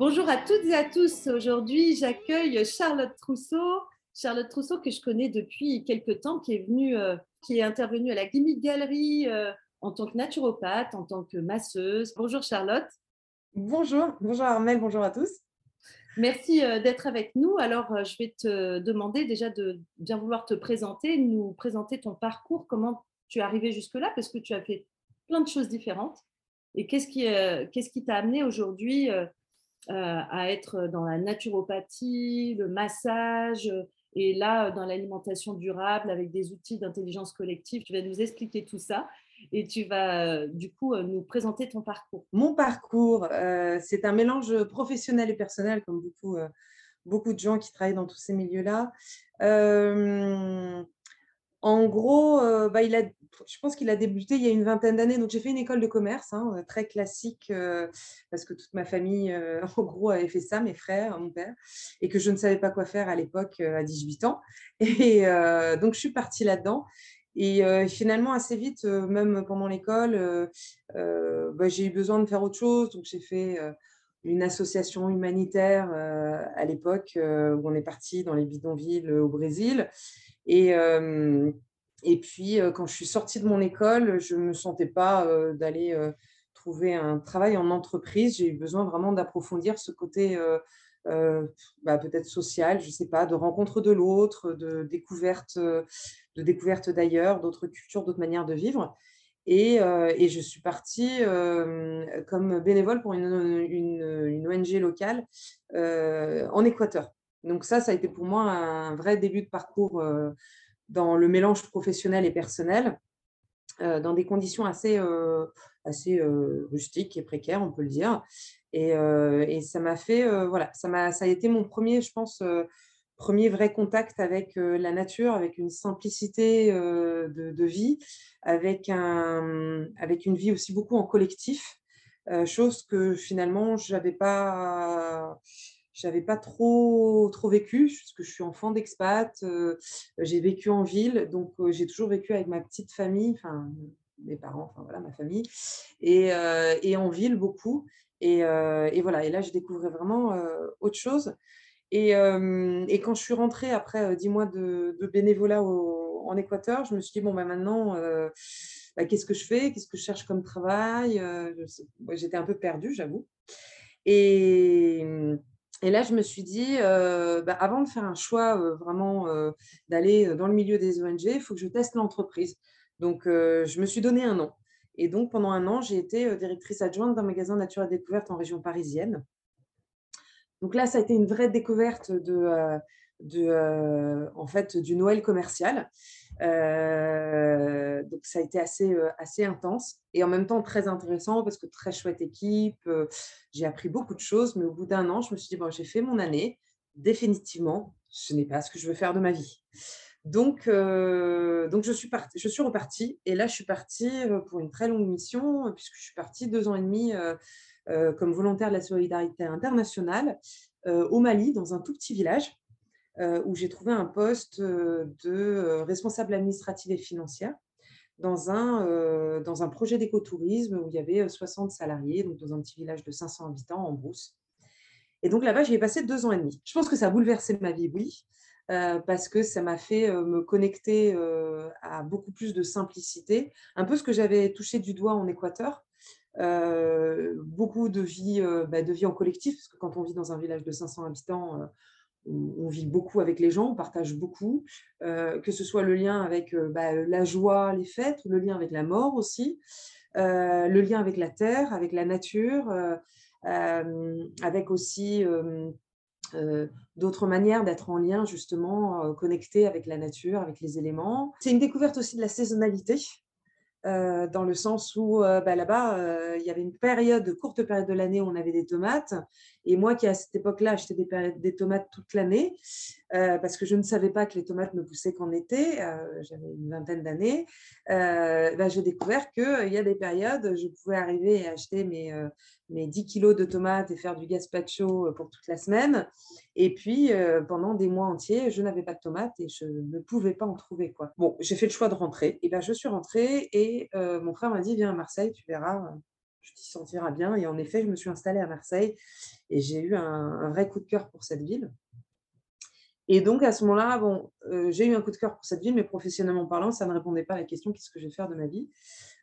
Bonjour à toutes et à tous. Aujourd'hui, j'accueille Charlotte Trousseau. Charlotte Trousseau que je connais depuis quelques temps, qui est venue, euh, qui est intervenue à la Gimmick Gallery euh, en tant que naturopathe, en tant que masseuse. Bonjour Charlotte. Bonjour, bonjour Armel, bonjour à tous. Merci euh, d'être avec nous. Alors, je vais te demander déjà de bien vouloir te présenter, nous présenter ton parcours, comment tu es arrivé jusque-là, parce que tu as fait plein de choses différentes. Et qu'est-ce qui qu'est-ce qui t'a amené aujourd'hui à être dans la naturopathie, le massage euh, et là euh, dans l'alimentation durable avec des outils d'intelligence collective. Tu vas nous expliquer tout ça et tu vas euh, du coup euh, nous présenter ton parcours. Mon parcours, euh, c'est un mélange professionnel et personnel, comme beaucoup, euh, beaucoup de gens qui travaillent dans tous ces milieux-là. Euh, en gros, euh, bah, il a, je pense qu'il a débuté il y a une vingtaine d'années. Donc, j'ai fait une école de commerce, hein, euh, très classique, euh, parce que toute ma famille, euh, en gros, avait fait ça, mes frères, mon père, et que je ne savais pas quoi faire à l'époque, à 18 ans. Et donc, je suis partie là-dedans. Et finalement, assez vite, même pendant l'école, bah, j'ai eu besoin de faire autre chose. Donc, j'ai fait une association humanitaire à l'époque où on est parti dans les bidonvilles au Brésil. Et, et puis, euh, quand je suis sortie de mon école, je ne me sentais pas euh, d'aller euh, trouver un travail en entreprise. J'ai eu besoin vraiment d'approfondir ce côté bah, peut-être social, je ne sais pas, de rencontre de l'autre, de découverte, de découverte d'ailleurs, d'autres cultures, d'autres manières de vivre. Et, je suis partie comme bénévole pour une, ONG locale en Équateur. Donc ça, ça a été pour moi un vrai début de parcours dans le mélange professionnel et personnel, euh, dans des conditions assez, euh, assez euh, rustiques et précaires, on peut le dire. Et, ça m'a fait, voilà, ça, m'a, ça a été mon premier, je pense, premier vrai contact avec la nature, avec une simplicité de, vie, avec, un, avec une vie aussi beaucoup en collectif, chose que finalement, je n'avais pas j'avais pas trop, trop vécu, parce que je suis enfant d'expat, euh, j'ai vécu en ville, donc euh, j'ai toujours vécu avec ma petite famille, enfin mes parents, enfin voilà, ma famille, et, euh, et en ville beaucoup. Et, et voilà, et là, je découvrais vraiment autre chose. Et, et quand je suis rentrée après dix mois de, bénévolat en Équateur, je me suis dit, bon, bah, maintenant, bah, qu'est-ce que je fais? Qu'est-ce que je cherche comme travail? J'étais un peu perdue, j'avoue. Et, et là, je me suis dit, euh, bah, avant de faire un choix euh, vraiment euh, d'aller dans le milieu des ONG, il faut que je teste l'entreprise. Donc, je me suis donné un an. Et donc, pendant un an, j'ai été directrice adjointe d'un magasin Nature et Découverte en région parisienne. Donc là, ça a été une vraie découverte de, euh, euh, en fait, du Noël commercial. Euh, donc ça a été assez, intense et en même temps très intéressant parce que très chouette équipe. j'ai appris beaucoup de choses, mais au bout d'un an, je me suis dit, bon, j'ai fait mon année. Définitivement, ce n'est pas ce que je veux faire de ma vie. Donc, donc je, suis je suis repartie et là, je suis partie pour une très longue mission puisque je suis partie deux ans et demi comme volontaire de la solidarité internationale euh, au Mali, dans un tout petit village, euh, où j'ai trouvé un poste euh, de euh, responsable administrative et financière dans un, euh, dans un projet d'écotourisme où il y avait euh, 60 salariés, donc dans un petit village de 500 habitants en brousse. Et donc là-bas, j'y ai passé deux ans et demi. Je pense que ça a bouleversé ma vie, oui, euh, parce que ça m'a fait euh, me connecter euh, à beaucoup plus de simplicité, un peu ce que j'avais touché du doigt en Équateur, euh, beaucoup de vie, euh, bah, de vie en collectif, parce que quand on vit dans un village de 500 habitants, euh, on, vit beaucoup avec les gens, on partage beaucoup, euh, que ce soit le lien avec euh, bah, la joie, les fêtes, le lien avec la mort aussi, euh, le lien avec la terre, avec la nature, euh, euh, avec aussi euh, euh, d'autres manières d'être en lien justement, euh, connecté avec la nature, avec les éléments. C'est une découverte aussi de la saisonnalité. Euh, dans le sens où euh, bah, là-bas, euh, il y avait une période, courte période de l'année où on avait des tomates. Et moi qui, à cette époque-là, achetais des, tomates toute l'année, parce que je ne savais pas que les tomates ne poussaient qu'en été, j'avais une vingtaine d'années, bah, j'ai découvert qu'il y a des périodes, je pouvais arriver et acheter mes, mes 10 kilos de tomates et faire du gazpacho pour toute la semaine. Et puis, pendant des mois entiers, je n'avais pas de tomates et je ne pouvais pas en trouver. Quoi. Bon, j'ai fait le choix de rentrer. Et ben, je suis rentrée et mon frère m'a dit, viens à Marseille, tu verras, tu t'y sentiras bien. Et en effet, je me suis installée à Marseille et j'ai eu un, vrai coup de cœur pour cette ville. Et donc, à ce moment-là, bon, j'ai eu un coup de cœur pour cette ville, mais professionnellement parlant, ça ne répondait pas à la question qu'est-ce que je vais faire de ma vie?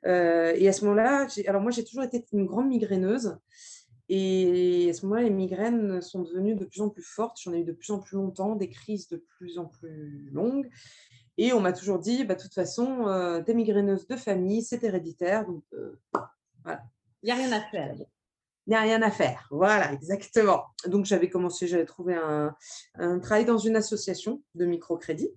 et à ce moment-là, alors moi, j'ai toujours été une grande migraineuse. Et à ce moment-là, les migraines sont devenues de plus en plus fortes. J'en ai eu de plus en plus longtemps, des crises de plus en plus longues. Et on m'a toujours dit, bah, de toute façon, euh, t'es migraineuse de famille, c'est héréditaire. Donc, euh, voilà. Il n'y a rien à faire. Il n'y a rien à faire. Voilà, exactement. Donc, j'avais commencé, j'avais trouvé un, travail dans une association de microcrédit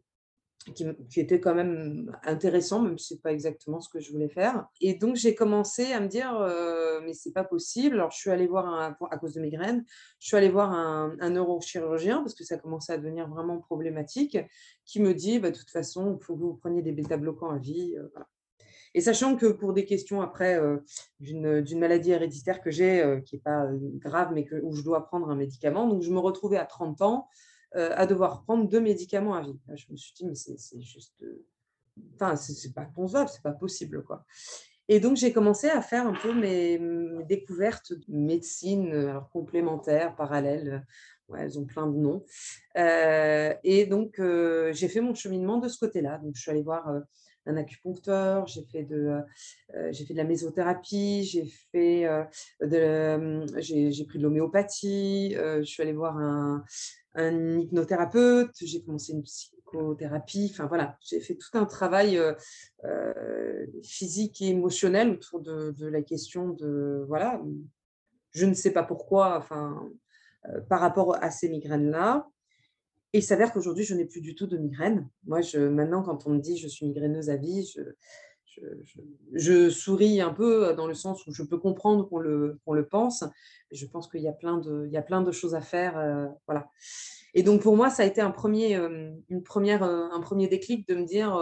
qui, était quand même intéressant, même si ce n'est pas exactement ce que je voulais faire. Et donc, j'ai commencé à me dire, euh, mais c'est pas possible. Alors, je suis allée voir, à cause de mes graines, je suis allée voir un, neurochirurgien parce que ça commençait à devenir vraiment problématique, qui me dit, bah, de toute façon, il faut que vous preniez des bêta-bloquants à vie. Euh, Et sachant que pour des questions après euh, d'une maladie héréditaire que j'ai, qui n'est pas grave, mais où je dois prendre un médicament, donc je me retrouvais à 30 ans euh, à devoir prendre deux médicaments à vie. je me suis dit, mais c'est juste. Euh, enfin, c'est pas concevable, c'est pas possible. quoi. Et donc, j'ai commencé à faire un peu mes, découvertes de médecine alors, complémentaire, parallèle. Ouais, elles ont plein de noms. Euh, et donc, j'ai fait mon cheminement de ce côté-là. Donc, je suis allée voir un acupuncteur, j'ai fait de, j'ai fait de la mésothérapie, j'ai fait de, j'ai pris de l'homéopathie, je suis allée voir un, hypnothérapeute, j'ai commencé une psychothérapie, enfin voilà, j'ai fait tout un travail euh, euh, physique et émotionnel autour de, la question de, voilà, je ne sais pas pourquoi, enfin, euh, par rapport à ces migraines-là. Et il s'avère qu'aujourd'hui, je n'ai plus du tout de migraine. Moi, maintenant, quand on me dit je suis migraineuse à vie, je, souris un peu dans le sens où je peux comprendre qu'on le, le pense. Je pense qu'il y, a plein de, il y a plein de choses à faire. Euh, voilà. Et donc, pour moi, ça a été un premier, euh, une première, euh, un premier déclic de me dire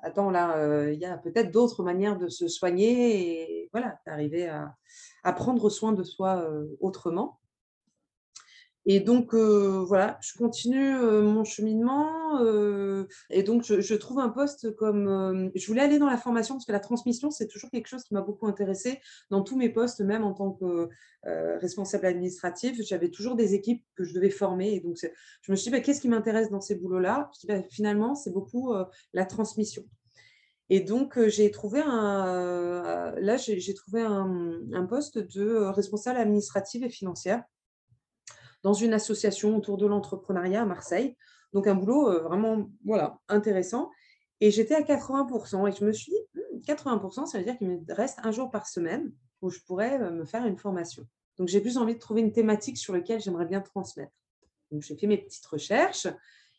attends, là, il y a peut-être d'autres manières de se soigner et voilà, d'arriver à, prendre soin de soi autrement. Et donc, euh, voilà, je continue euh, mon cheminement. Euh, et donc, je, trouve un poste comme... je voulais aller dans la formation parce que la transmission, c'est toujours quelque chose qui m'a beaucoup intéressée dans tous mes postes, même en tant que responsable administratif. J'avais toujours des équipes que je devais former. Et donc, je me suis dit, bah, qu'est-ce qui m'intéresse dans ces boulots-là? Bah, Finalement, c'est beaucoup la transmission. Et donc, j'ai trouvé un, là, j'ai trouvé un, un, poste de responsable administrative et financière dans une association autour de l'entrepreneuriat à Marseille. Donc un boulot euh, vraiment voilà, intéressant. Et j'étais à 80%. Et je me suis dit, 80%, hmm, ça veut dire qu'il me reste un jour par semaine où je pourrais euh, me faire une formation. Donc j'ai plus envie de trouver une thématique sur laquelle j'aimerais bien transmettre. Donc j'ai fait mes petites recherches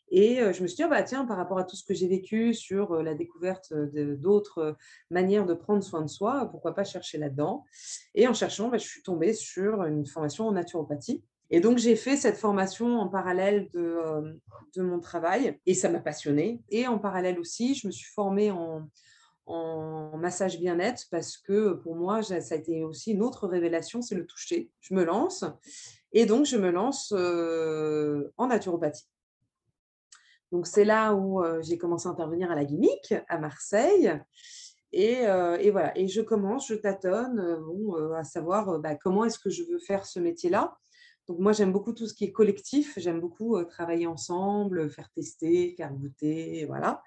et euh, je me suis dit, oh, bah, tiens, par rapport à tout ce que j'ai vécu sur la découverte d'autres manières de prendre soin de soi, pourquoi pas chercher là-dedans Et en cherchant, bah, je suis tombée sur une formation en naturopathie et donc, j'ai fait cette formation en parallèle de, euh, de mon travail et ça m'a passionnée. Et en parallèle aussi, je me suis formée en, massage bien-être parce que pour moi, ça a été aussi une autre révélation, c'est le toucher. Je me lance et donc je me lance euh, en naturopathie. Donc, c'est là où euh, j'ai commencé à intervenir à la Guimique, à Marseille. Et, et, voilà, et je commence, je tâtonne bon, à savoir bah, comment est-ce que je veux faire ce métier-là. Donc moi, j'aime beaucoup tout ce qui est collectif. J'aime beaucoup travailler ensemble, faire tester, faire goûter, voilà.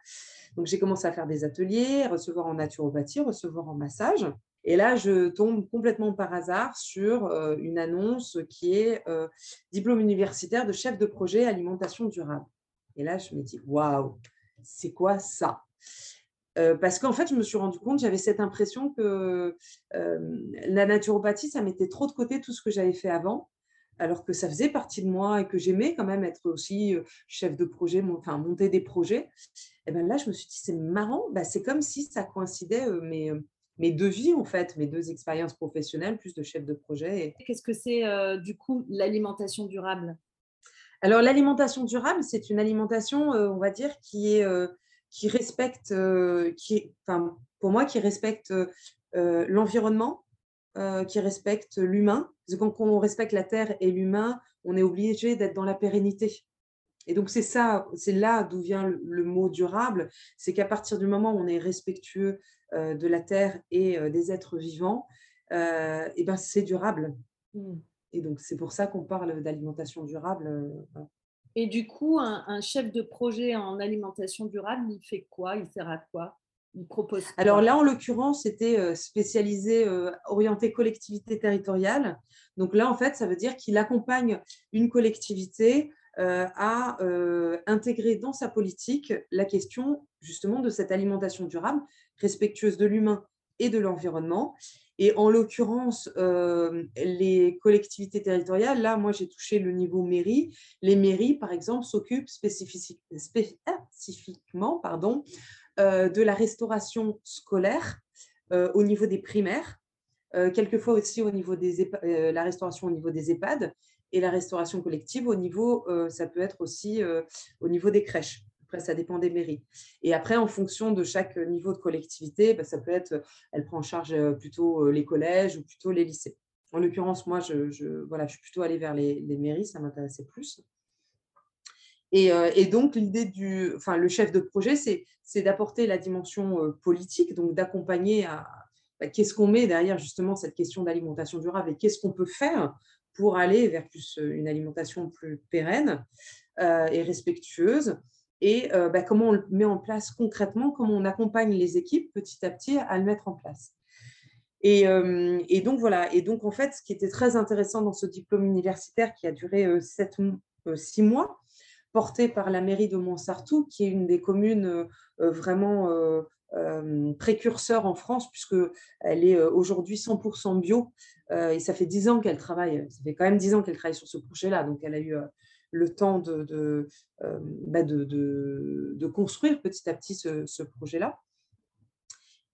Donc j'ai commencé à faire des ateliers, recevoir en naturopathie, recevoir en massage. Et là, je tombe complètement par hasard sur une annonce qui est diplôme universitaire de chef de projet alimentation durable. Et là, je me dis, waouh, c'est quoi ça? Parce qu'en fait, je me suis rendu compte, j'avais cette impression que la naturopathie, ça mettait trop de côté tout ce que j'avais fait avant alors que ça faisait partie de moi et que j'aimais quand même être aussi chef de projet, enfin monter des projets. Et ben là, je me suis dit, c'est marrant, bah, c'est comme si ça coïncidait mes, mes deux vies, en fait, mes deux expériences professionnelles, plus de chef de projet. Qu'est-ce que c'est, du coup, l'alimentation durable? Alors, l'alimentation durable, c'est une alimentation, on va dire, qui, est, qui respecte, qui pour moi, qui respecte l'environnement, qui respecte l'humain. Quand on respecte la terre et l'humain, on est obligé d'être dans la pérennité. Et donc, c'est ça, c'est là d'où vient le, mot durable. C'est qu'à partir du moment où on est respectueux euh, de la terre et euh, des êtres vivants, euh, et ben, c'est durable. Mmh. Et donc, c'est pour ça qu'on parle d'alimentation durable. Et du coup, un, chef de projet en alimentation durable, il fait quoi? Il sert à quoi? Alors là, en l'occurrence, c'était spécialisé, orienté collectivité territoriale. Donc là, en fait, ça veut dire qu'il accompagne une collectivité à intégrer dans sa politique la question justement de cette alimentation durable, respectueuse de l'humain et de l'environnement. Et en l'occurrence, les collectivités territoriales, là, moi, j'ai touché le niveau mairie. Les mairies, par exemple, s'occupent spécifiquement pardon, de la restauration scolaire au niveau des primaires, quelquefois aussi au niveau des la restauration au niveau des EHPAD et la restauration collective au niveau, ça peut être aussi au niveau des crèches. Après, ça dépend des mairies. Et après, en fonction de chaque niveau de collectivité, bah, ça peut être, elle prend en charge plutôt les collèges ou plutôt les lycées. En l'occurrence, moi, je, voilà, je suis plutôt allée vers les, mairies, ça m'intéressait plus. Et, donc, l'idée du, enfin, le chef de projet, c'est d'apporter la dimension politique, donc d'accompagner à bah, qu'est-ce qu'on met derrière justement cette question d'alimentation durable et qu'est-ce qu'on peut faire pour aller vers plus une alimentation plus pérenne et respectueuse et euh, bah, comment on le met en place concrètement, comment on accompagne les équipes petit à petit à le mettre en place. Et, euh, donc voilà, et donc en fait, ce qui était très intéressant dans ce diplôme universitaire qui a duré euh, sept, six mois, porté par la mairie de Montsartou, qui est une des communes vraiment précurseurs en France, puisqu'elle est aujourd'hui 100% bio, et ça fait dix ans qu'elle travaille, ça fait quand même dix ans qu'elle travaille sur ce projet-là, donc elle a eu le temps de, euh, bah, de, de, construire petit à petit ce, projet-là.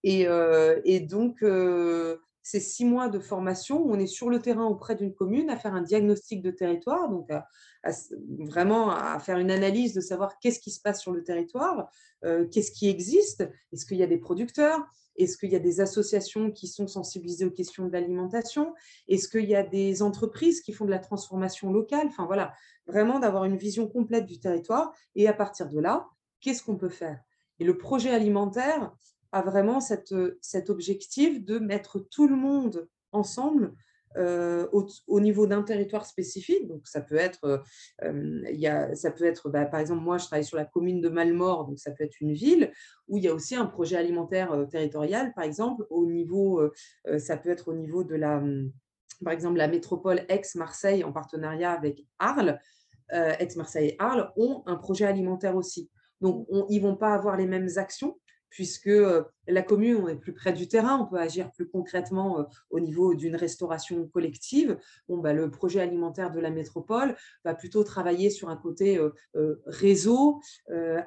Et, euh, et, donc, euh, ces six mois de formation, on est sur le terrain auprès d'une commune à faire un diagnostic de territoire, donc vraiment à faire une analyse de savoir qu'est-ce qui se passe sur le territoire, qu'est-ce qui existe, est-ce qu'il y a des producteurs, est-ce qu'il y a des associations qui sont sensibilisées aux questions de l'alimentation Est-ce qu'il y a des entreprises qui font de la transformation locale Enfin voilà, vraiment d'avoir une vision complète du territoire. Et à partir de là, qu'est-ce qu'on peut faire? Et le projet alimentaire a vraiment cette, cet objectif de mettre tout le monde ensemble euh, au, niveau d'un territoire spécifique. Donc, ça peut être, euh, euh, y a, ça peut être bah, par exemple, moi, je travaille sur la commune de Malmort, donc ça peut être une ville, où il y a aussi un projet alimentaire territorial, par exemple, au niveau, ça peut être au niveau de la, par exemple, la métropole Aix-Marseille en partenariat avec Arles. Aix-Marseille et Arles ont un projet alimentaire aussi. Donc, ils ne vont pas avoir les mêmes actions, puisque euh, la commune, on est plus près du terrain, on peut agir plus concrètement euh, au niveau d'une restauration collective. Bon, bah, le projet alimentaire de la métropole va plutôt travailler sur un côté euh, réseau,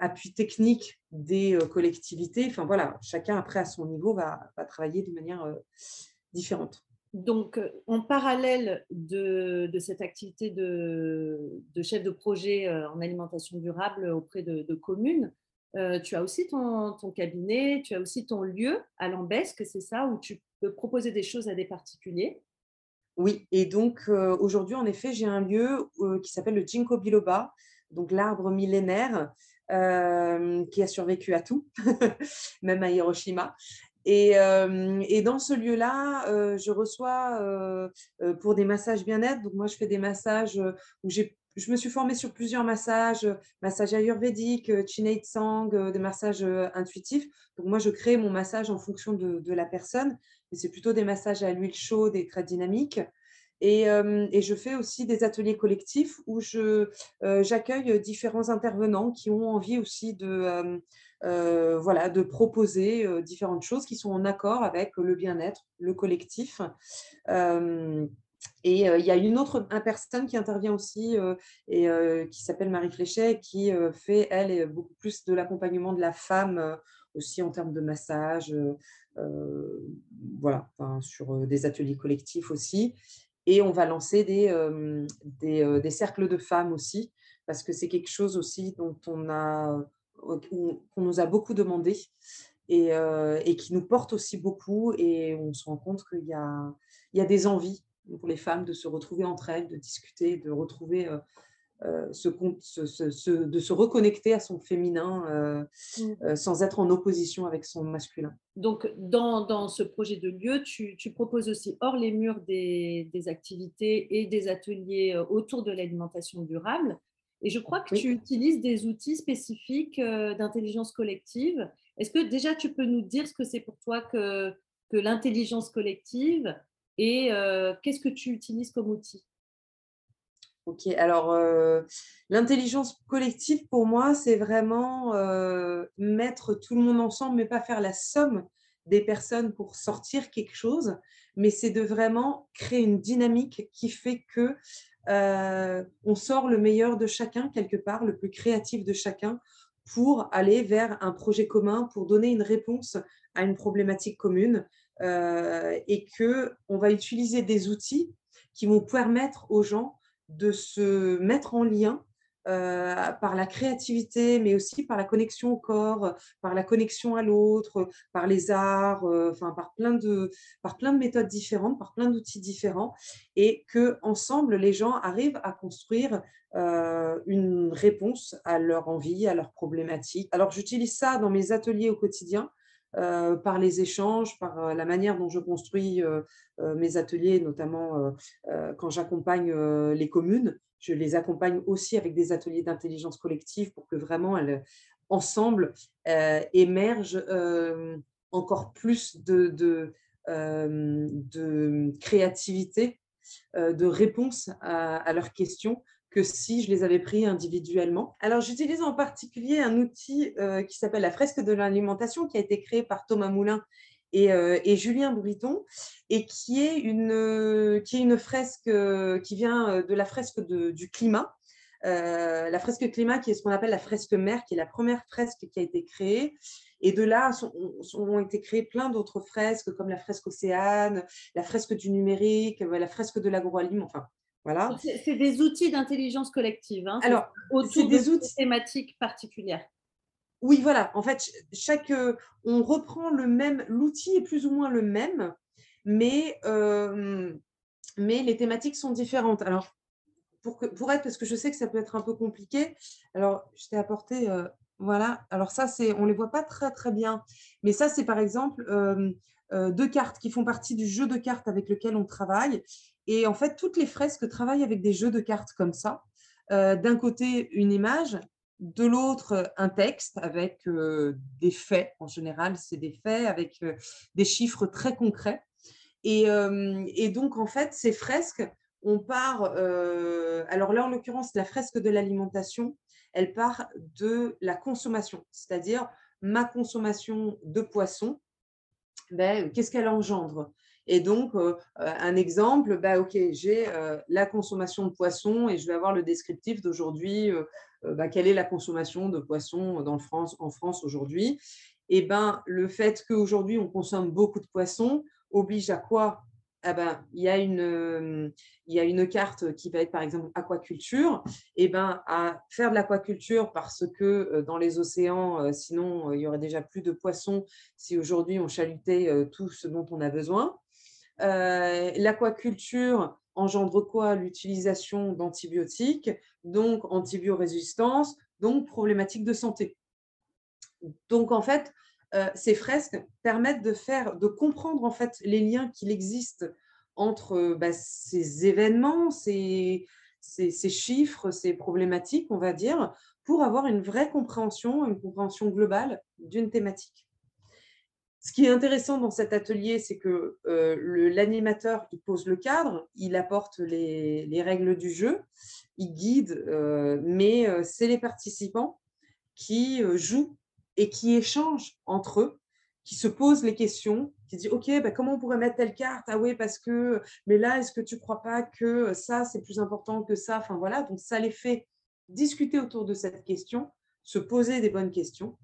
appui technique des collectivités. Enfin chacun après à son niveau va, travailler de manière différente. Donc, en parallèle de, cette activité de, chef de projet en alimentation durable auprès de communes, euh, tu as aussi ton, cabinet, tu as aussi ton lieu à Lambesque, c'est ça, où tu peux proposer des choses à des particuliers? Oui, et donc euh, aujourd'hui, en effet, j'ai un lieu euh, qui s'appelle le Ginkgo biloba, donc l'arbre millénaire qui a survécu à tout, même à Hiroshima. Et, et dans ce lieu-là, je reçois pour des massages bien-être. Donc moi, je fais des massages où j'ai je me suis formée sur plusieurs massages, euh, massages ayurvédiques, euh, Chinate Sang, euh, des massages intuitifs. Donc moi, je crée mon massage en fonction de, la personne. C'est plutôt des massages à l'huile chaude et très dynamiques. Et, je fais aussi des ateliers collectifs où j'accueille différents intervenants qui ont envie aussi de, voilà, de proposer différentes choses qui sont en accord avec le bien-être, le collectif. Et il y a une autre personne qui intervient aussi et qui s'appelle Marie Fléchet, qui fait, elle, beaucoup plus de l'accompagnement de la femme aussi en termes de massage, voilà, sur des ateliers collectifs aussi. Et on va lancer des, des, des, cercles de femmes aussi, parce que c'est quelque chose aussi dont on a, qu'on nous a beaucoup demandé et, et, qui nous porte aussi beaucoup. Et on se rend compte qu'il y a, il y a des envies pour les femmes de se retrouver entre elles, de discuter, de retrouver euh, euh, ce, de se reconnecter à son féminin euh, mmh. sans être en opposition avec son masculin. Donc, dans, dans ce projet de lieu, tu, tu, proposes aussi hors les murs des, des, activités et des ateliers autour de l'alimentation durable. Et je crois que tu utilises des outils spécifiques d'intelligence collective. Est-ce que déjà tu peux nous dire ce que c'est pour toi que, que l'intelligence collective et qu'est-ce que tu utilises comme outil? Ok, alors l'intelligence collective pour moi, c'est vraiment mettre tout le monde ensemble, mais pas faire la somme des personnes pour sortir quelque chose, mais c'est de vraiment créer une dynamique qui fait que on sort le meilleur de chacun quelque part, le plus créatif de chacun, pour aller vers un projet commun, pour donner une réponse à une problématique commune. Euh, et que on va utiliser des outils qui vont permettre aux gens de se mettre en lien euh, par la créativité, mais aussi par la connexion au corps, par la connexion à l'autre, par les arts, euh, enfin par plein de par plein de méthodes différentes, par plein d'outils différents, et que ensemble les gens arrivent à construire une réponse à leur envie, à leurs problématiques. Alors j'utilise ça dans mes ateliers au quotidien euh, par les échanges, par euh, la manière dont je construis euh, mes ateliers, notamment quand j'accompagne les communes. Je les accompagne aussi avec des ateliers d'intelligence collective pour que vraiment elles, ensemble, émergent encore plus de, créativité, de réponse à leurs questions que si je les avais pris individuellement. Alors, j'utilise en particulier un outil euh, qui s'appelle la fresque de l'alimentation, qui a été créé par Thomas Moulin et, euh, Julien Bouriton, et qui est une, euh, qui est une fresque qui vient de la fresque du climat. la fresque climat, qui est ce qu'on appelle la fresque mer, qui est la première fresque qui a été créée. Et de là ont été créées plein d'autres fresques, comme la fresque océane, la fresque du numérique, la fresque de l'agroalimentaire, enfin c'est des outils d'intelligence collective. Hein, Alors, autour des de outils thématiques particulières. Oui, voilà. En fait, chaque, euh, on reprend le même, l'outil est plus ou moins le même, mais, euh, mais les thématiques sont différentes. Alors, pour, que, pour être, parce que je sais que ça peut être un peu compliqué, alors je t'ai apporté, euh, voilà. Alors ça, c'est, on les voit pas très très bien, mais ça, c'est par exemple deux cartes qui font partie du jeu de cartes avec lequel on travaille. Et en fait, toutes les fresques travaillent avec des jeux de cartes comme ça. Euh, d'un côté, une image, de l'autre, un texte avec euh, des faits. En général, c'est des faits avec euh, des chiffres très concrets. Et, donc, en fait, ces fresques, on part. alors là, en l'occurrence, la fresque de l'alimentation, elle part de la consommation, c'est-à-dire ma consommation de poisson. Ben, Qu'est-ce qu'elle engendre? Et donc, euh, euh, un exemple, bah, OK, j'ai euh, la consommation de poissons et je vais avoir le descriptif d'aujourd'hui. Bah, quelle est la consommation de poissons dans France, en France aujourd'hui Et eh ben, le fait qu'aujourd'hui, on consomme beaucoup de poissons oblige à quoi? Ah ben, il, y a une, y a une carte qui va être par exemple aquaculture, et eh ben, à faire de l'aquaculture parce que dans les océans, sinon il y aurait déjà plus de poissons si aujourd'hui on chalutait tout ce dont on a besoin. Euh, l'aquaculture engendre quoi L'utilisation d'antibiotiques, donc antibiorésistance, donc problématique de santé. Donc en fait, euh, ces fresques permettent de comprendre en fait les liens qu'il existe entre bah, ces événements, ces, ces, chiffres, ces problématiques, on va dire, pour avoir une vraie compréhension, une compréhension globale d'une thématique. Ce qui est intéressant dans cet atelier, c'est que euh, l'animateur, pose le cadre, il apporte les, règles du jeu, il guide, euh, mais euh, c'est les participants qui jouent et qui échangent entre eux, qui se pose les questions, qui dit OK, bah, comment on pourrait mettre telle carte? Ah oui, parce que, mais là, est-ce que tu ne crois pas que ça, c'est plus important que ça? Enfin voilà, donc ça les fait discuter autour de cette question, se poser des bonnes questions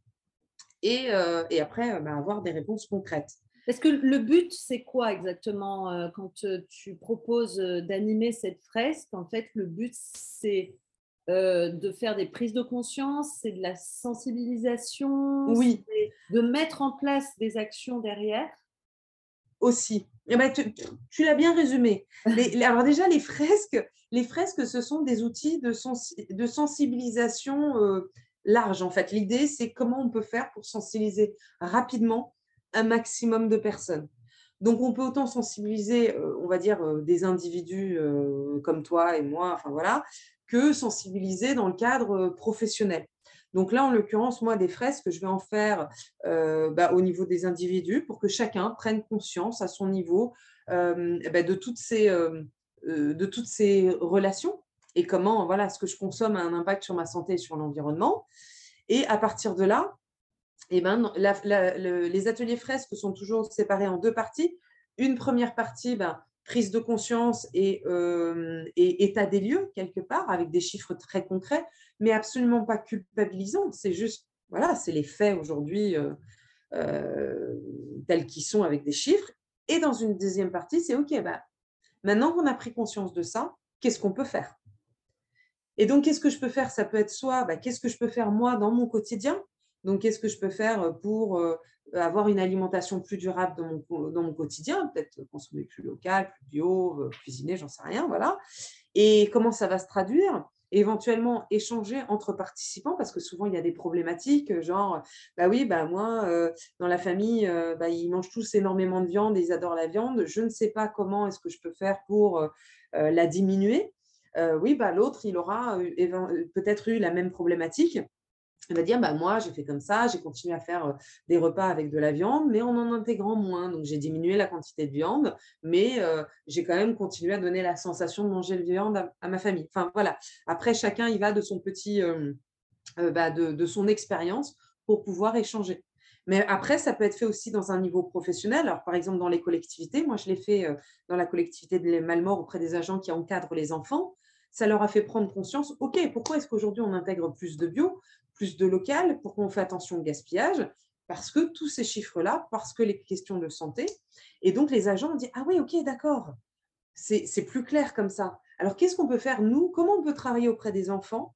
et, euh, et après bah, avoir des réponses concrètes. Est-ce que le but, c'est quoi exactement euh, quand euh, tu proposes d'animer cette fresque? En fait, le but, c'est de faire des prises de conscience, c'est de la sensibilisation, oui. de mettre en place des actions derrière? Aussi. Eh ben, tu, l'as bien résumé. alors déjà, les fresques, les fresques, ce sont des outils de, de sensibilisation euh, large. En fait, l'idée, c'est comment on peut faire pour sensibiliser rapidement un maximum de personnes. Donc, on peut autant sensibiliser, euh, on va dire, euh, des individus comme toi et moi, enfin voilà, que sensibiliser dans le cadre professionnel. Donc là, en l'occurrence, moi, des fresques, je vais en faire euh, bah, au niveau des individus pour que chacun prenne conscience à son niveau euh, bah, de, toutes ces, euh, de toutes ces relations et comment voilà, ce que je consomme a un impact sur ma santé et sur l'environnement. Et à partir de là, eh ben, les ateliers fresques sont toujours séparés en deux parties. Une première partie, ben, prise de conscience et, et, état des lieux, quelque part, avec des chiffres très concrets mais absolument pas culpabilisant. C'est juste, voilà, c'est les faits aujourd'hui euh, euh, tels qu'ils sont avec des chiffres. Et dans une deuxième partie, c'est OK, bah, maintenant qu'on a pris conscience de ça, qu'est-ce qu'on peut faire? Et donc, qu'est-ce que je peux faire? Ça peut être soit, bah, qu'est-ce que je peux faire moi dans mon quotidien? Donc, qu'est-ce que je peux faire pour euh, avoir une alimentation plus durable dans mon, quotidien? Peut-être consommer plus local, plus bio, cuisiner, j'en sais rien, voilà. Et comment ça va se traduire? Éventuellement échanger entre participants parce que souvent il y a des problématiques genre bah oui bah moi euh, dans la famille euh, bah, ils mangent tous énormément de viande et ils adorent la viande. Je ne sais pas comment est-ce que je peux faire pour euh, la diminuer oui bah l'autre il aura peut-être eu la même problématique elle va dire bah, moi j'ai fait comme ça, j'ai continué à faire euh, des repas avec de la viande, mais en en intégrant moins. Donc j'ai diminué la quantité de viande, mais euh, j'ai quand même continué à donner la sensation de manger de viande à, ma famille. Enfin voilà. Après chacun il va de son petit, euh, bah, de, son expérience pour pouvoir échanger. Mais après, ça peut être fait aussi dans un niveau professionnel. Alors, par exemple, dans les collectivités, moi, je l'ai fait dans la collectivité de Malmort auprès des agents qui encadrent les enfants. Ça leur a fait prendre conscience, OK, pourquoi est-ce qu'aujourd'hui on intègre plus de bio plus de local, pourquoi on fait attention au gaspillage? Parce que tous ces chiffres-là, parce que les questions de santé. Et donc, les agents ont dit, ah oui, ok, d'accord, c'est plus clair comme ça. Alors, qu'est-ce qu'on peut faire, nous? Comment on peut travailler auprès des enfants?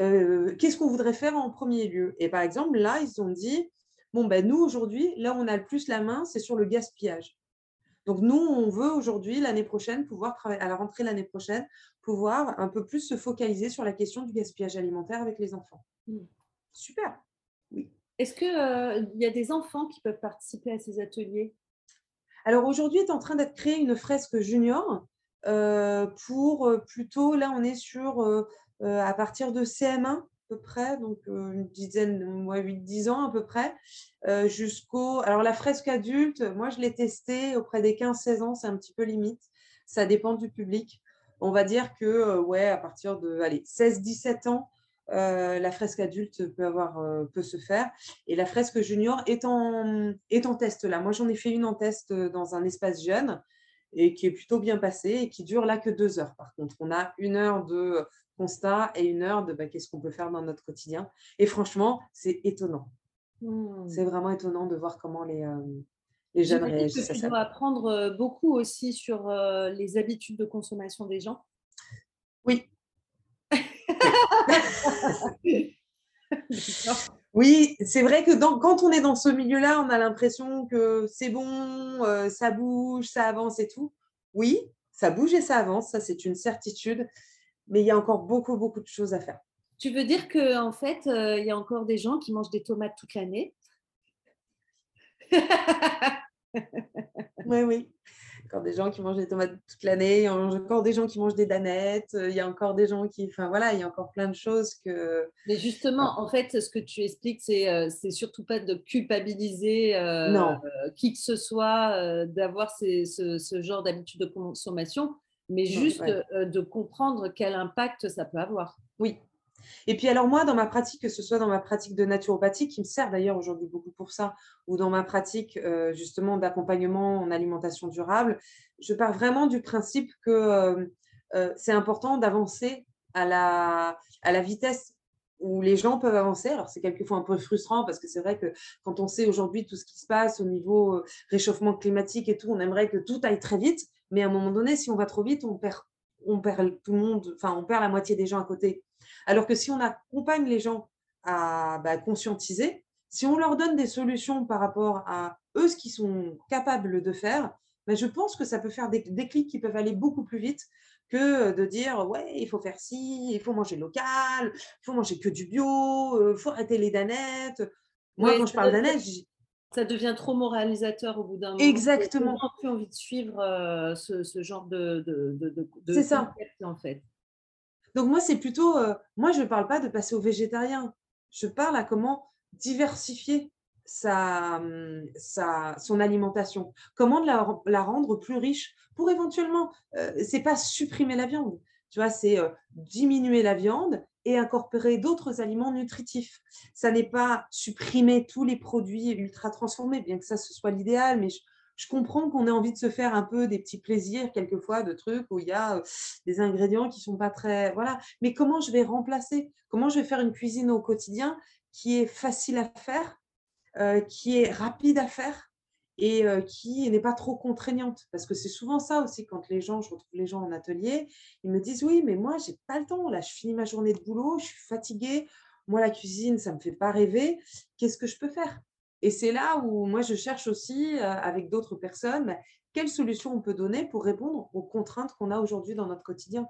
Euh, Qu'est-ce qu'on voudrait faire en premier lieu? Et par exemple, là, ils ont dit, bon, ben, nous, aujourd'hui, là où on a le plus la main, c'est sur le gaspillage. Donc, nous, on veut aujourd'hui, l'année prochaine, pouvoir travailler, à la rentrée l'année prochaine, pouvoir un peu plus se focaliser sur la question du gaspillage alimentaire avec les enfants. Mmh. Super. Oui. Est-ce qu'il euh, y a des enfants qui peuvent participer à ces ateliers? Alors aujourd'hui est en train d'être créée une fresque junior euh, pour euh, plutôt, là on est sur à partir de CM1 à peu près, donc une dizaine, moi 8-10 ans à peu près, jusqu'au... Alors la fresque adulte, moi je l'ai testée auprès des 15-16 ans, c'est un petit peu limite, ça dépend du public. On va dire que, ouais, à partir de 16-17 ans, euh, la fresque adulte peut, avoir, euh, peut se faire. Et la fresque junior est en, est en test là. Moi, j'en ai fait une en test euh, dans un espace jeune et qui est plutôt bien passée et qui dure là que deux heures. Par contre, on a une heure de constat et une heure de bah, qu'est-ce qu'on peut faire dans notre quotidien. Et franchement, c'est étonnant. Mmh. C'est vraiment étonnant de voir comment les, les jeunes réagissent à ça. Dois apprendre beaucoup aussi sur les habitudes de consommation des gens. Oui, oui, c'est vrai que quand on est dans ce milieu-là, on a l'impression que c'est bon, euh, ça bouge, ça avance et tout. Oui, ça bouge et ça avance, ça c'est une certitude, mais il y a encore beaucoup, beaucoup de choses à faire. Tu veux dire qu'en en fait, euh, il y a encore des gens qui mangent des tomates toute l'année? Oui, oui encore des gens qui mangent des tomates toute l'année, il y a encore des gens qui mangent des danettes, il y a encore des gens qui. Enfin voilà, il y a encore plein de choses que. Mais justement, en fait, ce que tu expliques, c'est euh, c'est surtout pas de culpabiliser euh, euh, qui que ce soit d'avoir ce, ce, genre d'habitude de consommation, mais juste de comprendre quel impact ça peut avoir. Oui, Et puis alors moi, dans ma pratique, que ce soit dans ma pratique de naturopathie, qui me sert d'ailleurs aujourd'hui beaucoup pour ça, ou dans ma pratique euh, justement d'accompagnement en alimentation durable, je pars vraiment du principe que euh, euh, c'est important d'avancer à la, à la vitesse où les gens peuvent avancer. Alors, c'est quelquefois un peu frustrant parce que c'est vrai que quand on sait aujourd'hui tout ce qui se passe au niveau réchauffement climatique et tout, on aimerait que tout aille très vite. Mais à un moment donné, si on va trop vite, on perd, on perd tout le monde, enfin, on perd la moitié des gens à côté. Alors que si on accompagne les gens à bah, conscientiser, si on leur donne des solutions par rapport à eux, ce qu'ils sont capables de faire, bah, je pense que ça peut faire des, clics qui peuvent aller beaucoup plus vite que de dire ouais, il faut faire ci, il faut manger local, il faut manger que du bio, il euh, faut arrêter les danettes. Moi, quand je parle danettes, ça devient trop moralisateur au bout d'un moment. Exactement. On n'a plus envie de suivre euh, ce, genre de, de, de, de C'est ça. en fait. Donc moi, c'est plutôt, euh, moi, je ne parle pas de passer au végétarien. Je parle à comment diversifier sa, hum, sa, son alimentation, comment la, la, rendre plus riche pour éventuellement, euh, c'est pas supprimer la viande, tu vois, c'est euh, diminuer la viande et incorporer d'autres aliments nutritifs. Ça n'est pas supprimer tous les produits ultra transformés, bien que ça ce soit l'idéal, mais je, comprends qu'on ait envie de se faire un peu des petits plaisirs, quelquefois, de trucs où il y a des ingrédients qui sont pas très. Voilà. Mais comment je vais remplacer? Comment je vais faire une cuisine au quotidien qui est facile à faire, qui est rapide à faire et qui n'est pas trop contraignante Parce que c'est souvent ça aussi, quand les gens, je retrouve les gens en atelier, ils me disent Oui, mais moi, j'ai pas le temps. Là, je finis ma journée de boulot, je suis fatiguée. Moi, la cuisine, ça me fait pas rêver. Qu'est-ce que je peux faire? Et c'est là où moi, je cherche aussi, euh, avec d'autres personnes, quelles solutions on peut donner pour répondre aux contraintes qu'on a aujourd'hui dans notre quotidien.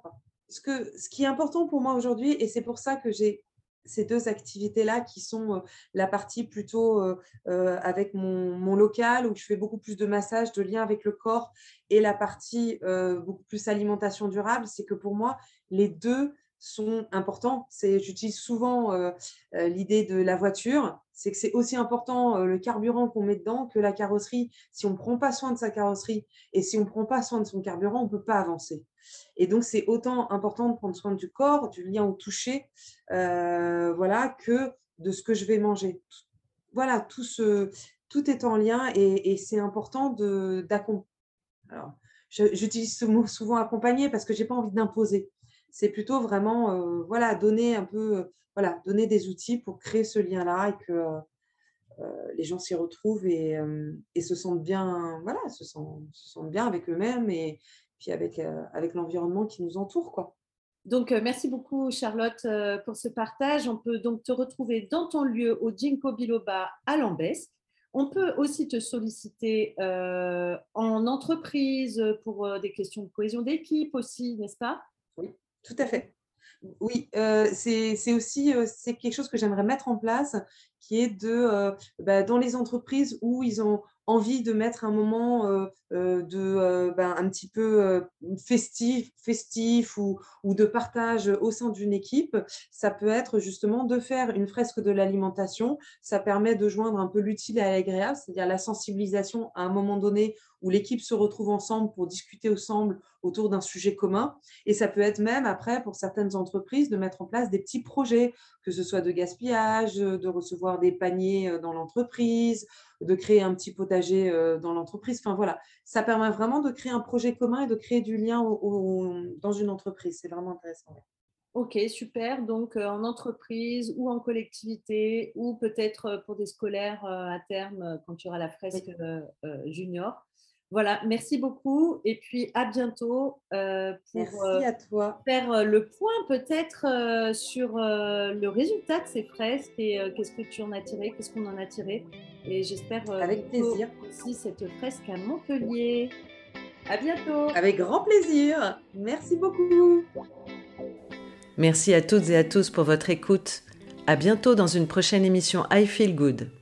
Ce, que, ce qui est important pour moi aujourd'hui, et c'est pour ça que j'ai ces deux activités-là qui sont euh, la partie plutôt euh, avec mon, mon, local où je fais beaucoup plus de massage, de lien avec le corps et la partie beaucoup plus alimentation durable, c'est que pour moi, les deux sont importants. J'utilise souvent euh, euh, l'idée de la voiture, c'est que c'est aussi important euh, le carburant qu'on met dedans que la carrosserie. Si on ne prend pas soin de sa carrosserie et si on ne prend pas soin de son carburant, on ne peut pas avancer. Et donc, c'est autant important de prendre soin du corps, du lien au toucher, voilà, que de ce que je vais manger. Voilà, tout, ce, tout est en lien et, c'est important d'accompagner. Alors, j'utilise ce mot souvent accompagner parce que je n'ai pas envie d'imposer c'est plutôt vraiment euh, voilà, donner un peu, euh, voilà, donner des outils pour créer ce lien-là et que euh, les gens s'y retrouvent et, se sentent bien, voilà, se sentent, se bien avec eux-mêmes et puis avec, avec l'environnement qui nous entoure. Quoi. Donc, merci beaucoup, Charlotte, pour ce partage. On peut donc te retrouver dans ton lieu au Ginkgo Biloba à Lambesc. On peut aussi te solliciter en entreprise pour des questions de cohésion d'équipe aussi, n'est-ce pas? Oui. Tout à fait. Oui, euh, c'est aussi euh, quelque chose que j'aimerais mettre en place, qui est de euh, bah, dans les entreprises où ils ont envie de mettre un moment de ben, un petit peu festif, festif ou, ou, de partage au sein d'une équipe, ça peut être justement de faire une fresque de l'alimentation. Ça permet de joindre un peu l'utile à l'agréable, c'est-à-dire la sensibilisation à un moment donné où l'équipe se retrouve ensemble pour discuter ensemble autour d'un sujet commun. Et ça peut être même après, pour certaines entreprises, de mettre en place des petits projets, que ce soit de gaspillage, de recevoir des paniers euh, dans l'entreprise, de créer un petit potager euh, dans l'entreprise. Enfin voilà, ça permet vraiment de créer un projet commun et de créer du lien dans une entreprise. C'est vraiment intéressant. Ok, super. Donc euh, en entreprise ou en collectivité ou peut-être pour des scolaires à terme quand tu auras la fresque junior. Voilà, merci beaucoup et puis à bientôt euh, pour euh, à toi. faire euh, le point peut-être sur le résultat de ces fresques et qu'est-ce que tu en as tiré, qu'est-ce qu'on en a tiré. Et j'espère avec plaisir aussi cette fresque à Montpellier. À bientôt. Avec grand plaisir. Merci beaucoup. Merci à toutes et à tous pour votre écoute. À bientôt dans une prochaine émission I Feel Good.